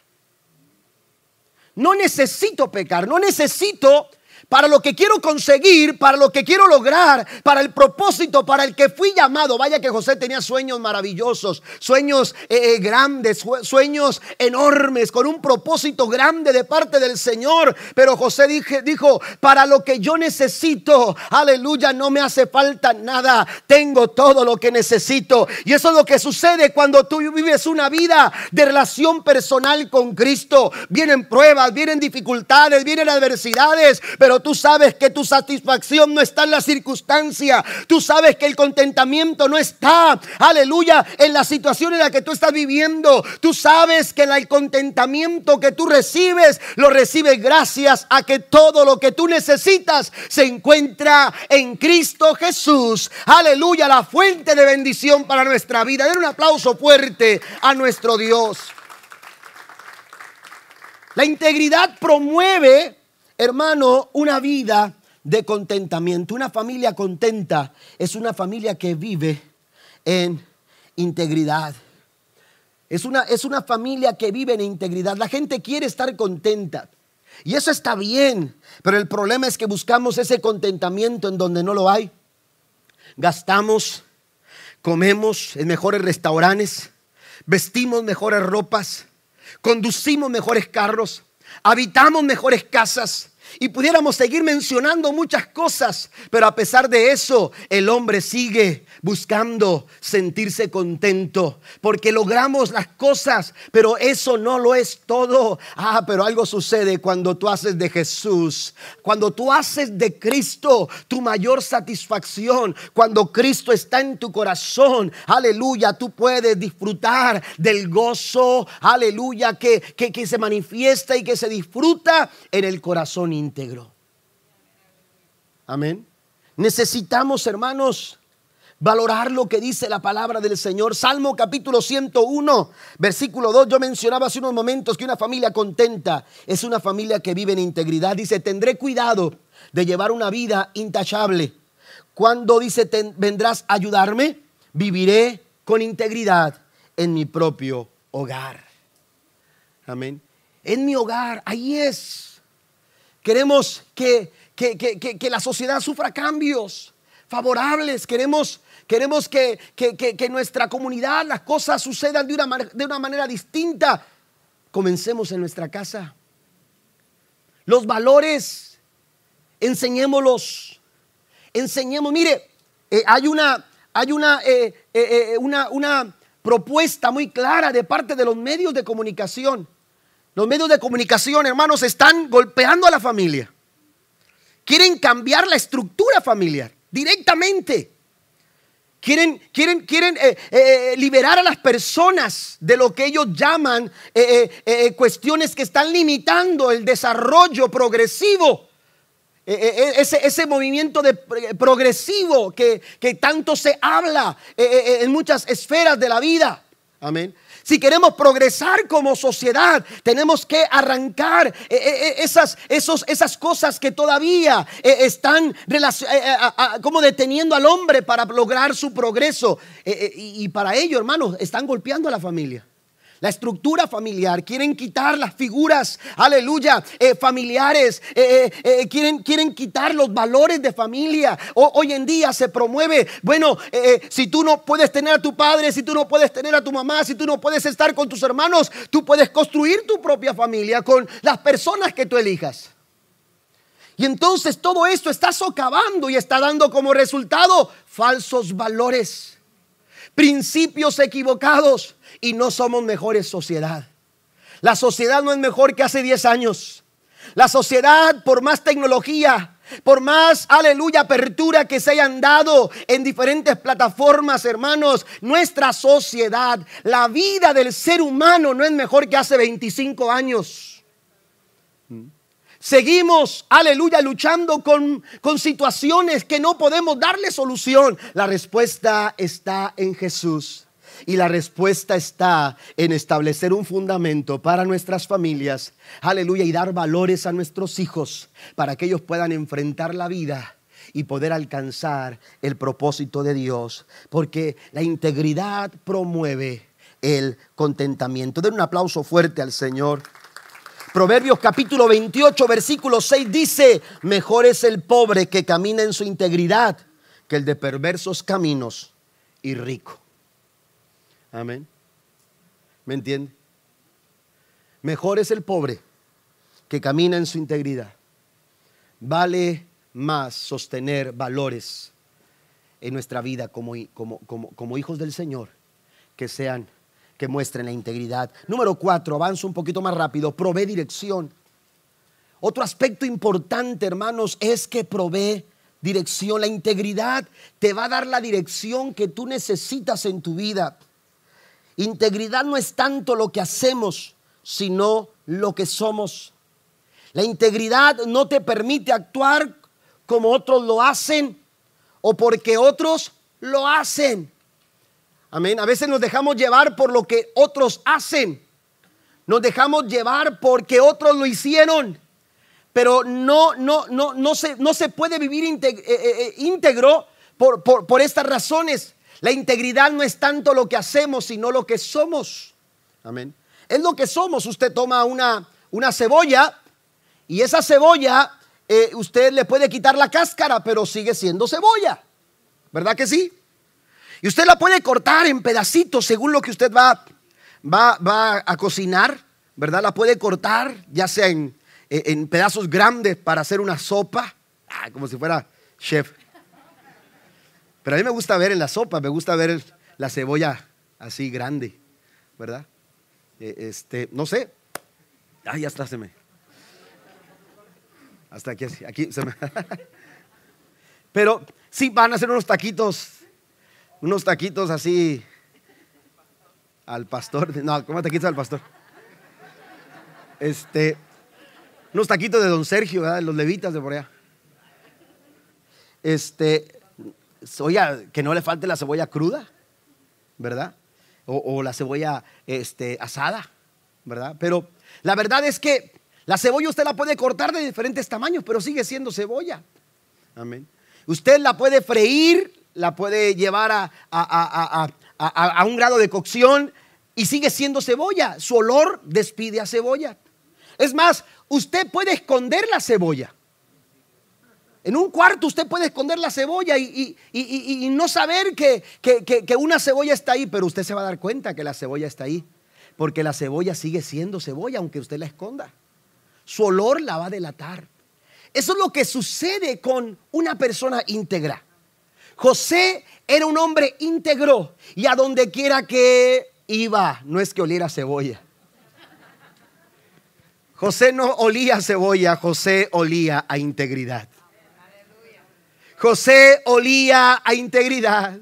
No necesito pecar, no necesito para lo que quiero conseguir, para lo que quiero lograr, para el propósito para el que fui llamado. Vaya que José tenía sueños maravillosos, sueños eh, eh, grandes, sueños enormes, con un propósito grande de parte del Señor. Pero José dije, dijo, para lo que yo necesito, aleluya, no me hace falta nada. Tengo todo lo que necesito. Y eso es lo que sucede cuando tú vives una vida de relación personal con Cristo. Vienen pruebas, vienen dificultades, vienen adversidades, tú sabes que tu satisfacción no está en la circunstancia. Tú sabes que el contentamiento no está, aleluya, en la situación en la que tú estás viviendo. Tú sabes que el contentamiento que tú recibes, lo recibes gracias a que todo lo que tú necesitas se encuentra en Cristo Jesús. Aleluya, la fuente de bendición para nuestra vida. Den un aplauso fuerte a nuestro Dios. La integridad promueve hermano, una vida de contentamiento. Una familia contenta es una familia que vive en integridad. Es una, es una familia que vive en integridad. La gente quiere estar contenta. Y eso está bien, pero el problema es que buscamos ese contentamiento en donde no lo hay. Gastamos, comemos en mejores restaurantes, vestimos mejores ropas, conducimos mejores carros, habitamos mejores casas. Y pudiéramos seguir mencionando muchas cosas, pero a pesar de eso, el hombre sigue buscando sentirse contento, porque logramos las cosas, pero eso no lo es todo. Ah, pero algo sucede cuando tú haces de Jesús, cuando tú haces de Cristo tu mayor satisfacción, cuando Cristo está en tu corazón, aleluya, tú puedes disfrutar del gozo, aleluya, que, que, se manifiesta y que se disfruta en el corazón íntegro. Amén. Necesitamos, hermanos, valorar lo que dice la palabra del Señor. Salmo capítulo 101, versículo 2. Yo mencionaba hace unos momentos que una familia contenta es una familia que vive en integridad. Dice, tendré cuidado de llevar una vida intachable. Cuando dice, vendrás a ayudarme, viviré con integridad en mi propio hogar. Amén. En mi hogar, ahí es. Queremos que, que, que, que la sociedad sufra cambios favorables. Queremos, queremos que, que, nuestra comunidad, las cosas sucedan de una, de una manera distinta. Comencemos en nuestra casa. Los valores, enseñémoslos. Enseñemos, mire, eh, hay, una, hay una, eh, eh, una, una propuesta muy clara de parte de los medios de comunicación. Los medios de comunicación, hermanos, están golpeando a la familia. Quieren cambiar la estructura familiar directamente. Quieren, quieren, quieren eh, eh, liberar a las personas de lo que ellos llaman eh, cuestiones que están limitando el desarrollo progresivo. Ese, ese, movimiento de progresivo que, que tanto se habla en muchas esferas de la vida. Amén. Si queremos progresar como sociedad, tenemos que arrancar eh, eh, eh, esas, esas cosas que todavía están como deteniendo al hombre para lograr su progreso. Y para ello, hermanos, están golpeando a la familia la estructura familiar, quieren quitar las figuras, aleluya, eh, familiares, eh, eh, quieren, quieren quitar los valores de familia. hoy en día se promueve, bueno, si tú no puedes tener a tu padre, si tú no puedes tener a tu mamá, si tú no puedes estar con tus hermanos, tú puedes construir tu propia familia con las personas que tú elijas. Y entonces todo esto está socavando y está dando como resultado falsos valores, principios equivocados y no somos mejores sociedad. La sociedad no es mejor que hace 10 años. La sociedad, por más tecnología, por más, aleluya, apertura que se hayan dado en diferentes plataformas, hermanos, nuestra sociedad, la vida del ser humano no es mejor que hace 25 años. Seguimos, aleluya, luchando con, con situaciones que no podemos darle solución. La respuesta está en Jesús. Y la respuesta está en establecer un fundamento para nuestras familias, aleluya, y dar valores a nuestros hijos para que ellos puedan enfrentar la vida y poder alcanzar el propósito de Dios. Porque la integridad promueve el contentamiento. Den un aplauso fuerte al Señor. Proverbios capítulo 28, versículo 6 dice, mejor es el pobre que camina en su integridad que el de perversos caminos y rico. Amén. ¿Me entiende? Mejor es el pobre que camina en su integridad. Vale más sostener valores en nuestra vida como, como, hijos del Señor que sean, que muestren la integridad. Número cuatro, avanzo un poquito más rápido, provee dirección. Otro aspecto importante, hermanos, es que provee dirección. La integridad te va a dar la dirección que tú necesitas en tu vida. Integridad no es tanto lo que hacemos, sino lo que somos. La integridad no te permite actuar como otros lo hacen o porque otros lo hacen. Amén. A veces nos dejamos llevar por lo que otros hacen. Nos dejamos llevar porque otros lo hicieron. Pero no, no, no, no, se, no se puede vivir eh, eh, eh, íntegro por, por, por estas razones. La integridad no es tanto lo que hacemos, sino lo que somos. Amén. Es lo que somos. Usted toma una, una cebolla y esa cebolla eh, usted le puede quitar la cáscara, pero sigue siendo cebolla. ¿Verdad que sí? Y usted la puede cortar en pedacitos según lo que usted va, va, va a cocinar. ¿Verdad? La puede cortar, ya sea en, en pedazos grandes para hacer una sopa. Ah, como si fuera chef. Pero a mí me gusta ver en la sopa, me gusta ver la cebolla así grande, ¿verdad? E, este, no sé. Ay, ya está, se me. Hasta aquí, aquí se me. Pero sí van a hacer unos taquitos, unos taquitos así al pastor. No, ¿cómo taquitos al pastor? Este, unos taquitos de don Sergio, ¿verdad? Los levitas de por allá. Este, oiga, que no le falte la cebolla cruda, ¿verdad? O, la cebolla este, asada, ¿verdad? Pero la verdad es que la cebolla usted la puede cortar de diferentes tamaños, pero sigue siendo cebolla. Amén. Usted la puede freír, la puede llevar a, a, un grado de cocción y sigue siendo cebolla. Su olor despide a cebolla. Es más, usted puede esconder la cebolla. En un cuarto usted puede esconder la cebolla y, no saber que, que, una cebolla está ahí, pero usted se va a dar cuenta que la cebolla está ahí, porque la cebolla sigue siendo cebolla aunque usted la esconda. Su olor la va a delatar. Eso es lo que sucede con una persona íntegra. José era un hombre íntegro y a donde quiera que iba, no es que oliera cebolla. José no olía a cebolla, José olía a integridad. José olía a integridad.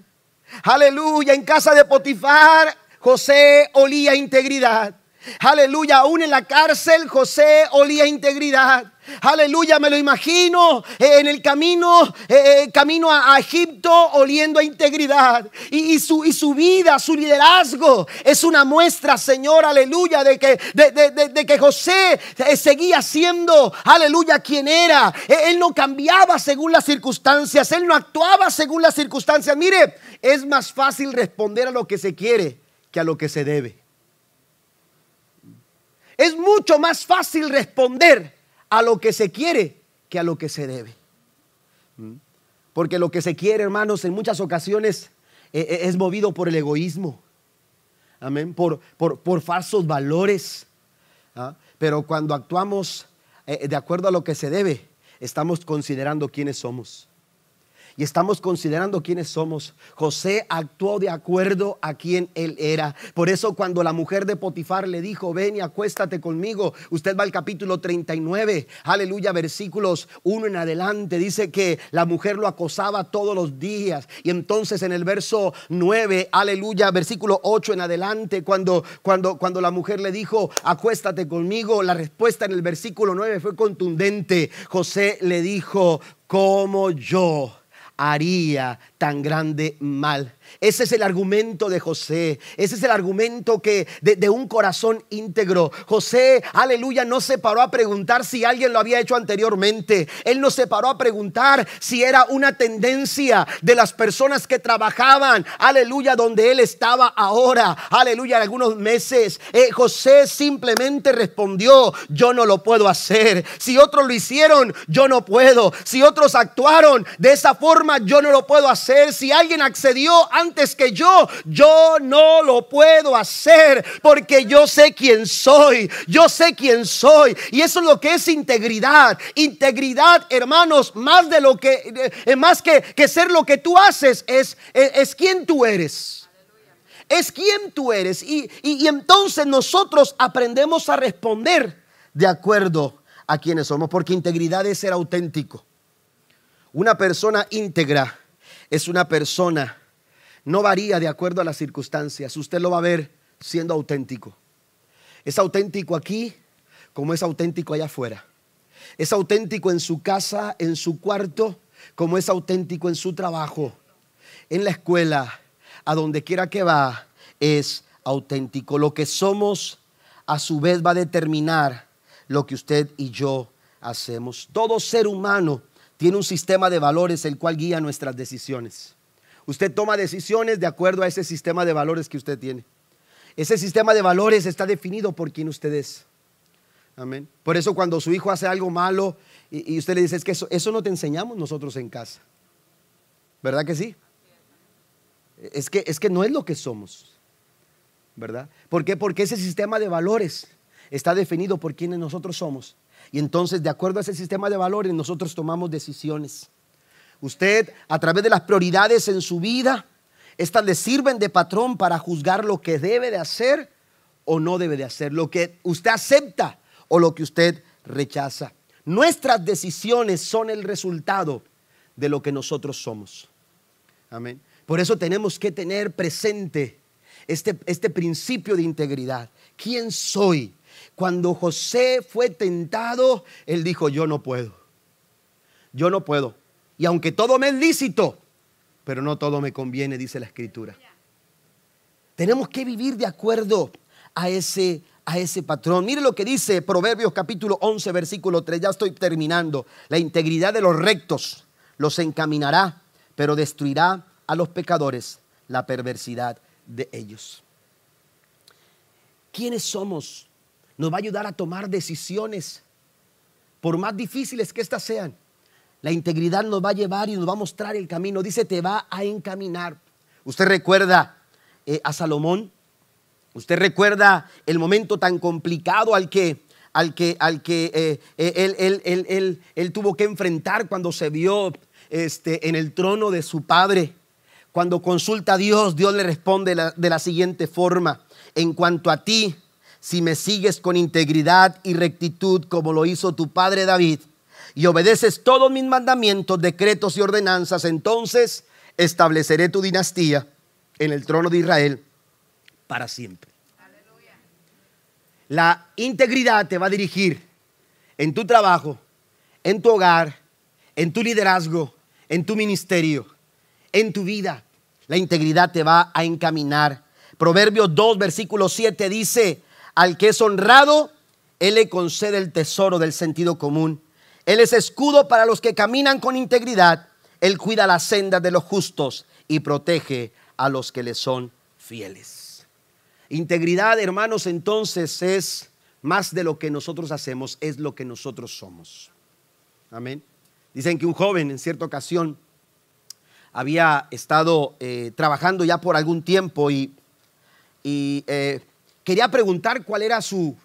Aleluya, en casa de Potifar, José olía a integridad. Aleluya, aún en la cárcel José olía integridad. Aleluya, me lo imagino eh, en el camino, eh, eh, camino a, Egipto oliendo a integridad. Y, su, y, su, vida, su liderazgo es una muestra, Señor, aleluya, de que, de, que José seguía siendo, aleluya, quien era. Él no cambiaba según las circunstancias, él no actuaba según las circunstancias. Mire, es más fácil responder a lo que se quiere que a lo que se debe. Es mucho más fácil responder a lo que se quiere que a lo que se debe. ¿Mm? Porque lo que se quiere, hermanos, en muchas ocasiones eh, eh, es movido por el egoísmo. Amén. Por, por, falsos valores. ¿ah? Pero cuando actuamos eh, de acuerdo a lo que se debe, estamos considerando quiénes somos y estamos considerando quiénes somos. José actuó de acuerdo a quien él era. Por eso cuando la mujer de Potifar le dijo, ven y acuéstate conmigo, usted va al capítulo 39, aleluya, versículos 1 en adelante, dice que la mujer lo acosaba todos los días. Y entonces en el verso 9, aleluya, versículo 8 en adelante, cuando, cuando, cuando la mujer le dijo, acuéstate conmigo, la respuesta en el versículo 9 fue contundente. José le dijo, como yo haría tan grande mal. Ese es el argumento de José. Ese es el argumento que de, un corazón íntegro. José, aleluya, no se paró a preguntar si alguien lo había hecho anteriormente. Él no se paró a preguntar si era una tendencia de las personas que trabajaban, aleluya, donde él estaba ahora, aleluya, algunos meses. Eh, José simplemente respondió, yo no lo puedo hacer. Si otros lo hicieron, yo no puedo. Si otros actuaron de esa forma, yo no lo puedo hacer. Si alguien accedió antes que yo, yo no lo puedo hacer porque yo sé quién soy, yo sé quién soy. Y eso es lo que es integridad. Integridad, hermanos, más de lo que, eh, más que, ser lo que tú haces, es, es, quien tú eres. Es quien tú eres. Y, y, entonces nosotros aprendemos a responder de acuerdo a quienes somos, porque integridad es ser auténtico. Una persona íntegra es una persona no varía de acuerdo a las circunstancias. Usted lo va a ver siendo auténtico. Es auténtico aquí como es auténtico allá afuera. Es auténtico en su casa, en su cuarto, como es auténtico en su trabajo, en la escuela, a donde quiera que va, es auténtico. Lo que somos a su vez va a determinar lo que usted y yo hacemos. Todo ser humano tiene un sistema de valores el cual guía nuestras decisiones. Usted toma decisiones de acuerdo a ese sistema de valores que usted tiene. Ese sistema de valores está definido por quien usted es. Amén. Por eso cuando su hijo hace algo malo y, usted le dice, es que eso, eso no te enseñamos nosotros en casa. ¿Verdad que sí? Es que, es que no es lo que somos. ¿Verdad? ¿Por qué? Porque ese sistema de valores está definido por quienes nosotros somos. Y entonces, de acuerdo a ese sistema de valores, nosotros tomamos decisiones. Usted, a través de las prioridades en su vida, estas le sirven de patrón para juzgar lo que debe de hacer o no debe de hacer, lo que usted acepta o lo que usted rechaza. Nuestras decisiones son el resultado de lo que nosotros somos. Amén. Por eso tenemos que tener presente este, este principio de integridad. ¿Quién soy? Cuando José fue tentado, él dijo, yo no puedo. Yo no puedo. Y aunque todo me es lícito, pero no todo me conviene, dice la escritura. Tenemos que vivir de acuerdo a ese, a ese patrón. Mire lo que dice Proverbios capítulo 11, versículo 3. Ya estoy terminando. La integridad de los rectos los encaminará, pero destruirá a los pecadores la perversidad de ellos. ¿Quiénes somos? Nos va a ayudar a tomar decisiones, por más difíciles que éstas sean. La integridad nos va a llevar y nos va a mostrar el camino. Dice, te va a encaminar. Usted recuerda eh, a Salomón. Usted recuerda el momento tan complicado al que, al que, al que eh, eh, él, él, tuvo que enfrentar cuando se vio este, en el trono de su padre. Cuando consulta a Dios, Dios le responde de la siguiente forma. En cuanto a ti, si me sigues con integridad y rectitud como lo hizo tu padre David, y obedeces todos mis mandamientos, decretos y ordenanzas, entonces estableceré tu dinastía en el trono de Israel para siempre. La integridad te va a dirigir en tu trabajo, en tu hogar, en tu liderazgo, en tu ministerio, en tu vida. La integridad te va a encaminar. Proverbios 2, versículo 7 dice, al que es honrado, Él le concede el tesoro del sentido común. Él es escudo para los que caminan con integridad. Él cuida la senda de los justos y protege a los que le son fieles. Integridad, hermanos, entonces es más de lo que nosotros hacemos, es lo que nosotros somos. Amén. Dicen que un joven en cierta ocasión había estado eh, trabajando ya por algún tiempo y, eh, quería preguntar cuál era su,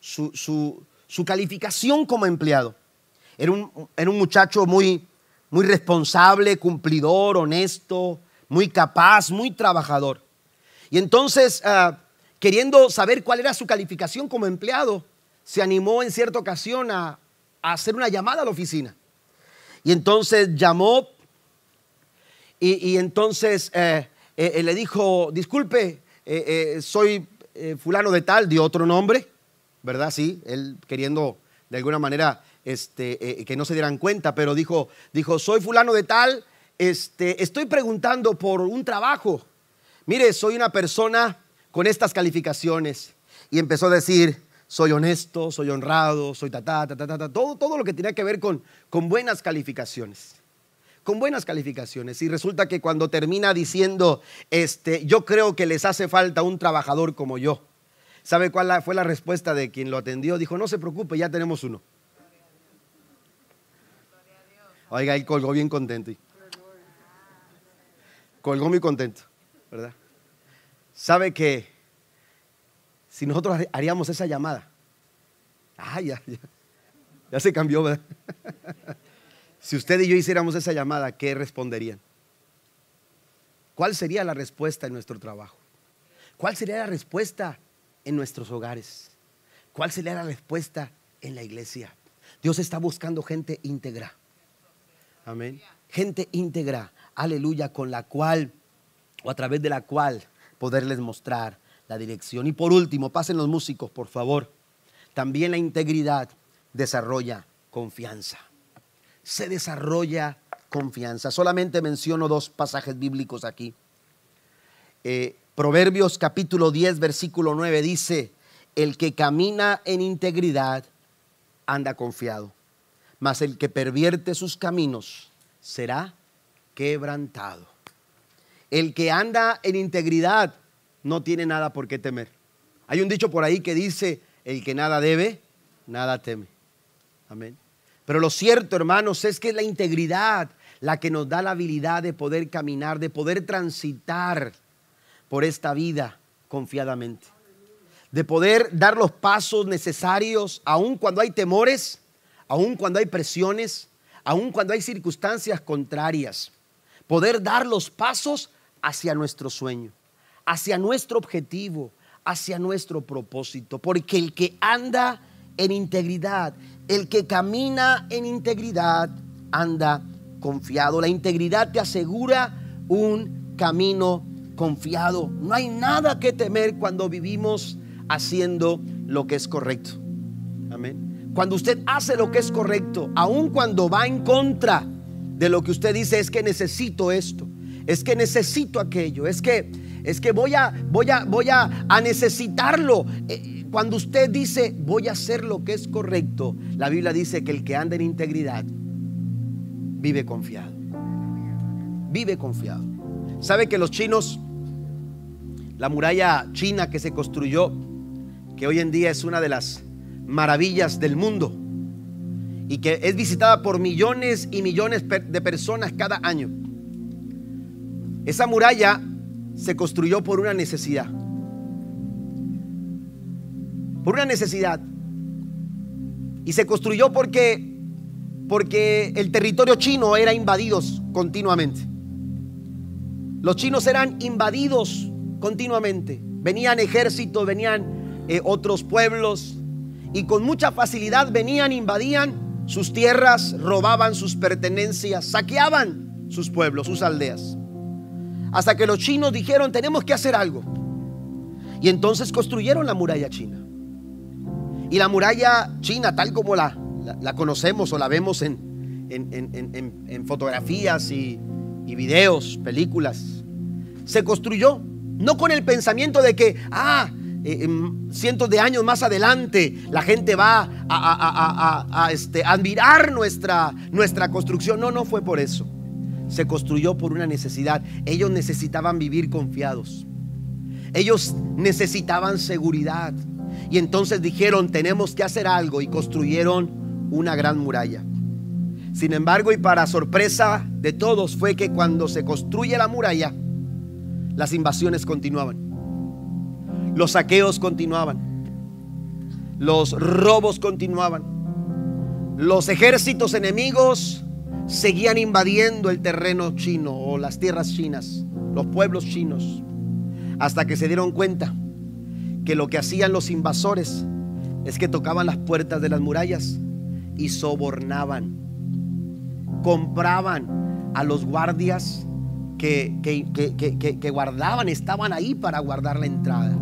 su, calificación como empleado. Era un, era un muchacho muy, muy responsable, cumplidor, honesto, muy capaz, muy trabajador. Y entonces, ah, queriendo saber cuál era su calificación como empleado, se animó en cierta ocasión a, hacer una llamada a la oficina. Y entonces llamó y, entonces eh, eh, eh, le dijo, disculpe, soy fulano de tal, de otro nombre, ¿verdad? Sí, él queriendo de alguna manera este, que no se dieran cuenta, pero dijo, dijo, soy fulano de tal, este, estoy preguntando por un trabajo. Mire, soy una persona con estas calificaciones. Y empezó a decir, soy honesto, soy honrado, soy ta, ta, ta, ta, ta, todo, todo lo que tenía que ver con, con buenas calificaciones. Con buenas calificaciones. Y resulta que cuando termina diciendo, este, yo creo que les hace falta un trabajador como yo. ¿Sabe cuál fue la respuesta de quien lo atendió? Dijo, no se preocupe, ya tenemos uno. Oiga, él colgó bien contento colgó muy contento, ¿verdad? Sabe que si nosotros haríamos esa llamada, ah, ya, ya, ya se cambió, ¿verdad? si usted y yo hiciéramos esa llamada, ¿qué responderían? ¿Cuál sería la respuesta en nuestro trabajo? ¿Cuál sería la respuesta en nuestros hogares? ¿Cuál sería la respuesta en la iglesia? Dios está buscando gente íntegra. Amén. Gente íntegra aleluya, con la cual o a través de la cual poderles mostrar la dirección. Y por último, pasen los músicos, por favor. También la integridad desarrolla confianza. Se desarrolla confianza. Solamente menciono dos pasajes bíblicos aquí. Eh, Proverbios capítulo 10, versículo 9 dice, el que camina en integridad anda confiado, mas el que pervierte sus caminos será quebrantado. El que anda en integridad no tiene nada por qué temer. Hay un dicho por ahí que dice, el que nada debe, nada teme. Amén. Pero lo cierto, hermanos, es que es la integridad la que nos da la habilidad de poder caminar, de poder transitar por esta vida confiadamente. De poder dar los pasos necesarios, aun cuando hay temores, aun cuando hay presiones, aun cuando hay circunstancias contrarias poder dar los pasos hacia nuestro sueño, hacia nuestro objetivo, hacia nuestro propósito. Porque el que anda en integridad, el que camina en integridad, anda confiado. La integridad te asegura un camino confiado. No hay nada que temer cuando vivimos haciendo lo que es correcto. Amén. Cuando usted hace lo que es correcto, aun cuando va en contra de lo que usted dice es que necesito esto, es que necesito aquello, es que es que voy a voy a voy a, a necesitarlo. Eh, cuando usted dice voy a hacer lo que es correcto, la Biblia dice que el que anda en integridad vive confiado. Vive confiado. ¿Sabe que los chinos la muralla china que se construyó, que hoy en día es una de las maravillas del mundo y que es visitada por millones y millones de personas cada año. Esa muralla se construyó por una necesidad. Por una necesidad. Y se construyó porque porque el territorio chino era invadido continuamente. Los chinos eran invadidos continuamente. Venían ejércitos, venían eh, otros pueblos y con mucha facilidad venían, invadían sus tierras, robaban sus pertenencias, saqueaban sus pueblos, sus aldeas. Hasta que los chinos dijeron, tenemos que hacer algo. Y entonces construyeron la muralla china. Y la muralla china, tal como la, conocemos o la vemos en, fotografías y videos, películas, se construyó no con el pensamiento de que, ah, eh, em, cientos de años más adelante la gente va a, este, admirar nuestra, nuestra construcción. No, no fue por eso. Se construyó por una necesidad. Ellos necesitaban vivir confiados. Ellos necesitaban seguridad. Y entonces dijeron, tenemos que hacer algo y construyeron una gran muralla. Sin embargo, y para sorpresa de todos, fue que cuando se construye la muralla, las invasiones continuaban. Los saqueos continuaban. Los robos continuaban. Los ejércitos enemigos seguían invadiendo el terreno chino o las tierras chinas, los pueblos chinos, hasta que se dieron cuenta que lo que hacían los invasores es que tocaban las puertas de las murallas y sobornaban, compraban a los guardias que, guardaban, estaban ahí para guardar la entrada.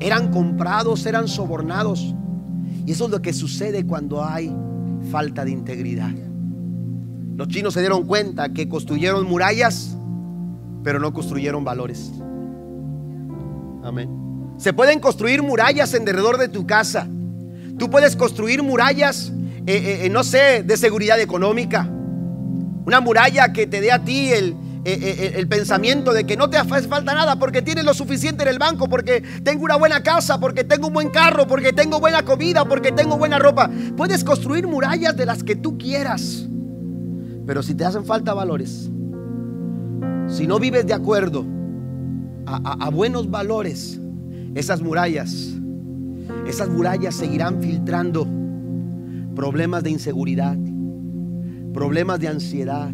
Eran comprados, eran sobornados. Y eso es lo que sucede cuando hay falta de integridad. Los chinos se dieron cuenta que construyeron murallas, pero no construyeron valores. Amén. Se pueden construir murallas en derredor de tu casa. Tú puedes construir murallas, eh, eh, eh, no sé, de seguridad económica. Una muralla que te dé a ti el, eh, eh, el pensamiento de que no te hace falta nada porque tienes lo suficiente en el banco, porque tengo una buena casa, porque tengo un buen carro, porque tengo buena comida, porque tengo buena ropa. Puedes construir murallas de las que tú quieras. Pero si te hacen falta valores, si no vives de acuerdo a, a buenos valores, esas murallas, esas murallas seguirán filtrando problemas de inseguridad, problemas de ansiedad,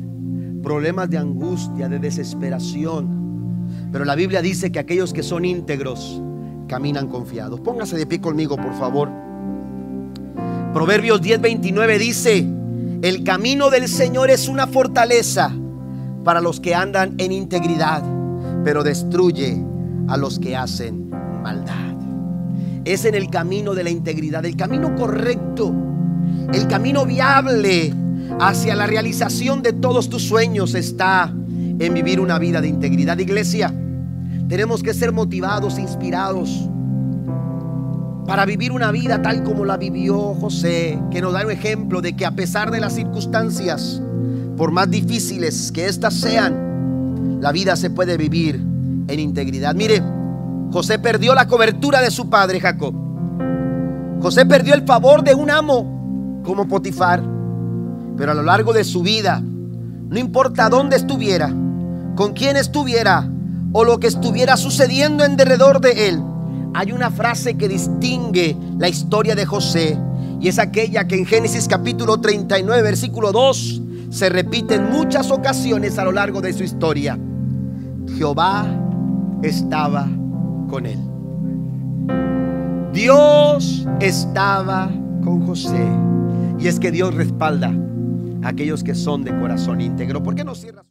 problemas de angustia, de desesperación. Pero la Biblia dice que aquellos que son íntegros caminan confiados. Póngase de pie conmigo, por favor. Proverbios 10:29 dice, el camino del Señor es una fortaleza para los que andan en integridad, pero destruye a los que hacen maldad. Es en el camino de la integridad, el camino correcto, el camino viable hacia la realización de todos tus sueños está en vivir una vida de integridad. Iglesia, tenemos que ser motivados, inspirados para vivir una vida tal como la vivió José, que nos da un ejemplo de que a pesar de las circunstancias, por más difíciles que éstas sean, la vida se puede vivir en integridad. Mire, José perdió la cobertura de su padre Jacob. José perdió el favor de un amo como Potifar. Pero a lo largo de su vida, no importa dónde estuviera, con quién estuviera o lo que estuviera sucediendo en derredor de él, hay una frase que distingue la historia de José y es aquella que en Génesis capítulo 39, versículo 2 se repite en muchas ocasiones a lo largo de su historia. Jehová estaba con él. Dios estaba con José. Y es que Dios respalda aquellos que son de corazón íntegro. ¿Por qué no cierras?